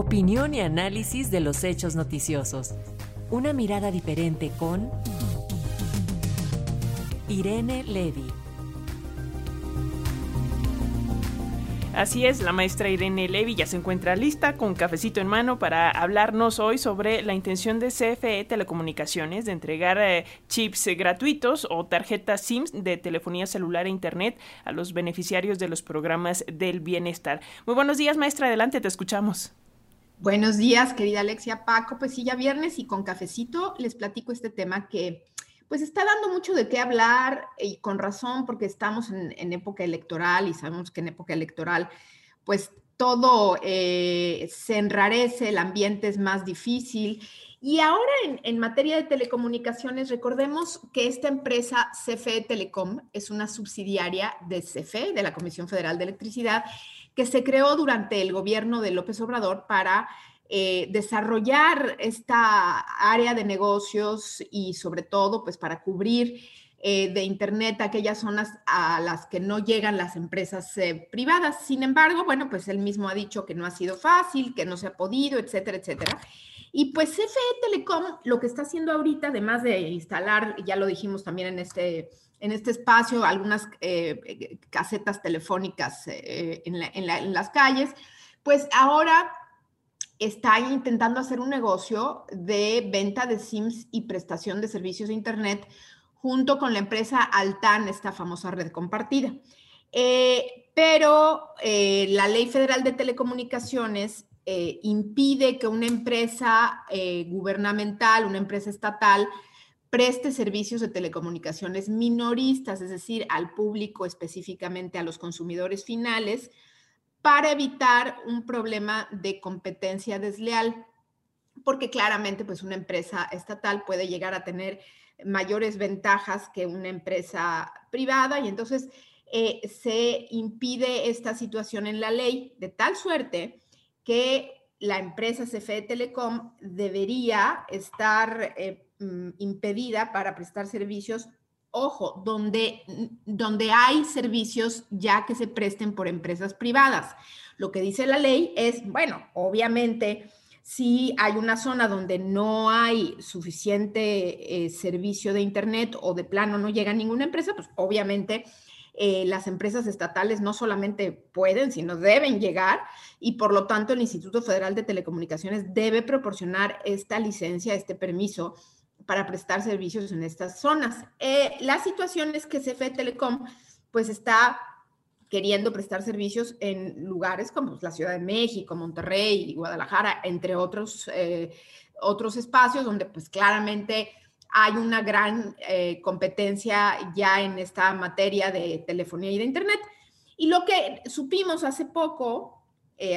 Opinión y análisis de los hechos noticiosos. Una mirada diferente con Irene Levy. Así es, la maestra Irene Levy ya se encuentra lista con cafecito en mano para hablarnos hoy sobre la intención de CFE Telecomunicaciones de entregar eh, chips gratuitos o tarjetas SIMS de telefonía celular e internet a los beneficiarios de los programas del bienestar. Muy buenos días, maestra, adelante, te escuchamos. Buenos días, querida Alexia Paco. Pues sí, ya viernes y con cafecito les platico este tema que pues está dando mucho de qué hablar y con razón porque estamos en, época electoral y sabemos que en época electoral pues todo eh, se enrarece, el ambiente es más difícil. Y ahora en, en, materia de telecomunicaciones, recordemos que esta empresa CFE Telecom es una subsidiaria de CFE, de la Comisión Federal de Electricidad, que se creó durante el gobierno de López Obrador para eh, desarrollar esta área de negocios y sobre todo pues para cubrir eh, de Internet aquellas zonas a las que no llegan las empresas eh, privadas. Sin embargo, bueno, pues él mismo ha dicho que no ha sido fácil, que no se ha podido, etcétera, etcétera. Y pues CFE Telecom lo que está haciendo ahorita, además de instalar, ya lo dijimos también en este, en este espacio, algunas casetas telefónicas en, en las calles, pues ahora está intentando hacer un negocio de venta de SIMs y prestación de servicios de Internet junto con la empresa Altan, esta famosa red compartida. Eh, pero eh, la Ley Federal de Telecomunicaciones eh, impide que una empresa gubernamental, una empresa estatal, preste servicios de telecomunicaciones minoristas, es decir, al público específicamente a los consumidores finales, para evitar un problema de competencia desleal, porque claramente pues una empresa estatal puede llegar a tener mayores ventajas que una empresa privada y entonces eh, se impide esta situación en la ley de tal suerte que la empresa CFE Telecom debería estar eh, mm, impedida para prestar servicios ojo, donde, donde hay servicios ya que se presten por empresas privadas. Lo que dice la ley es, bueno, obviamente, si hay una zona donde no hay suficiente eh, servicio de Internet o de plano no llega ninguna empresa, pues obviamente eh, las empresas estatales no solamente pueden, sino deben llegar y por lo tanto el Instituto Federal de Telecomunicaciones debe proporcionar esta licencia, este permiso para prestar servicios en estas zonas. Eh, la situación es que CFE Telecom pues está queriendo prestar servicios en lugares como la Ciudad de México, Monterrey Guadalajara, entre otros, eh, otros espacios donde pues claramente hay una gran eh, competencia ya en esta materia de telefonía y de Internet. Y lo que supimos hace poco,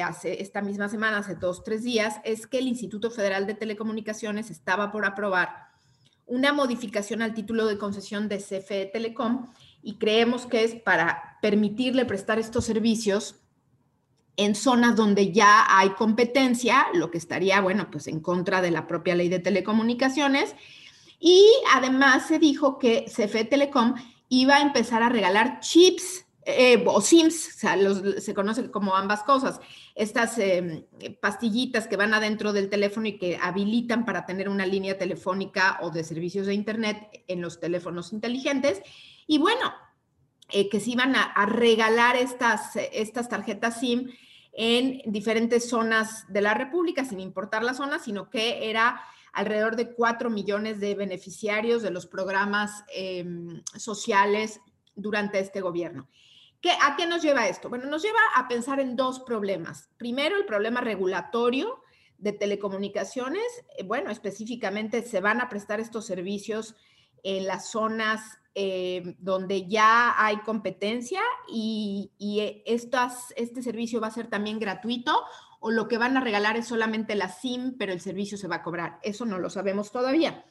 hace esta misma semana, hace dos, tres días, es que el Instituto Federal de Telecomunicaciones estaba por aprobar una modificación al título de concesión de CFE Telecom y creemos que es para permitirle prestar estos servicios en zonas donde ya hay competencia, lo que estaría, bueno, pues en contra de la propia ley de telecomunicaciones. Y además se dijo que CFE Telecom iba a empezar a regalar chips eh, o SIMS, se conoce como ambas cosas, estas em, pastillitas que van adentro del teléfono y que habilitan para tener una línea telefónica o de servicios de Internet en los teléfonos inteligentes. Y bueno, eh, que se iban a, regalar estas, estas tarjetas SIM en diferentes zonas de la República, sin importar la zona, sino que era alrededor de 4 millones de beneficiarios de los programas em, sociales durante este gobierno. ¿A qué nos lleva esto? Bueno, nos lleva a pensar en dos problemas. Primero, el problema regulatorio de telecomunicaciones. Eh, bueno, específicamente se van a prestar estos servicios en las zonas eh, donde ya hay competencia y, y este servicio va a ser también gratuito o lo que van a regalar es solamente la SIM, pero el servicio se va a cobrar. Eso no lo sabemos todavía.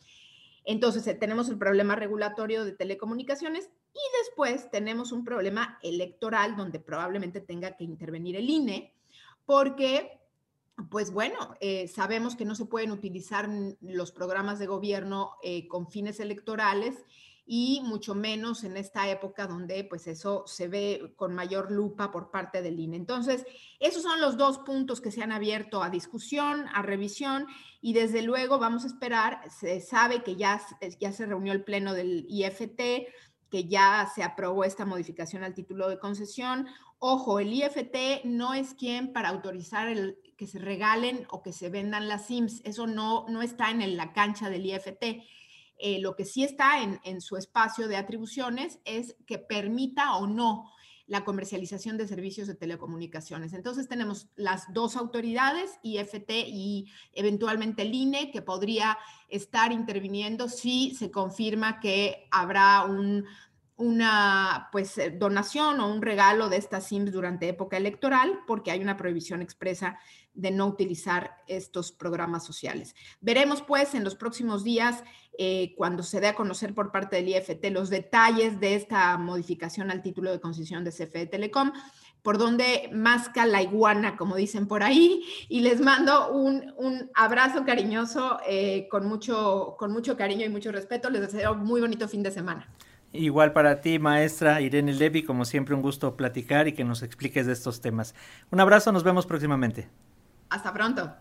Entonces, eh, tenemos el problema regulatorio de telecomunicaciones y después tenemos un problema electoral donde probablemente tenga que intervenir el INE, porque, pues bueno, eh, sabemos que no se pueden utilizar los programas de gobierno eh, con fines electorales y mucho menos en esta época donde pues eso se ve con mayor lupa por parte del INE. Entonces, esos son los dos puntos que se han abierto a discusión, a revisión y desde luego vamos a esperar, se sabe que ya, ya se reunió el pleno del IFT, que ya se aprobó esta modificación al título de concesión. Ojo, el IFT no es quien para autorizar el, que se regalen o que se vendan las SIMS. Eso no, no está en la cancha del IFT eh, lo que sí está en, su espacio de atribuciones es que permita o no la comercialización de servicios de telecomunicaciones. Entonces tenemos las dos autoridades, IFT y eventualmente el INE, que podría estar interviniendo si se confirma que habrá un, una pues eh, donación o un regalo de estas SIMs durante época electoral, porque hay una prohibición expresa de no utilizar estos programas sociales. Veremos pues en los próximos días, eh, cuando se dé a conocer por parte del IFT los detalles de esta modificación al título de concesión de CFE Telecom, por donde masca la iguana, como dicen por ahí, y les mando un, abrazo cariñoso, eh, con, mucho, con mucho cariño y mucho respeto. Les deseo muy bonito fin de semana. Igual para ti, maestra Irene Levy, como siempre un gusto platicar y que nos expliques de estos temas. Un abrazo, nos vemos próximamente. Hasta pronto.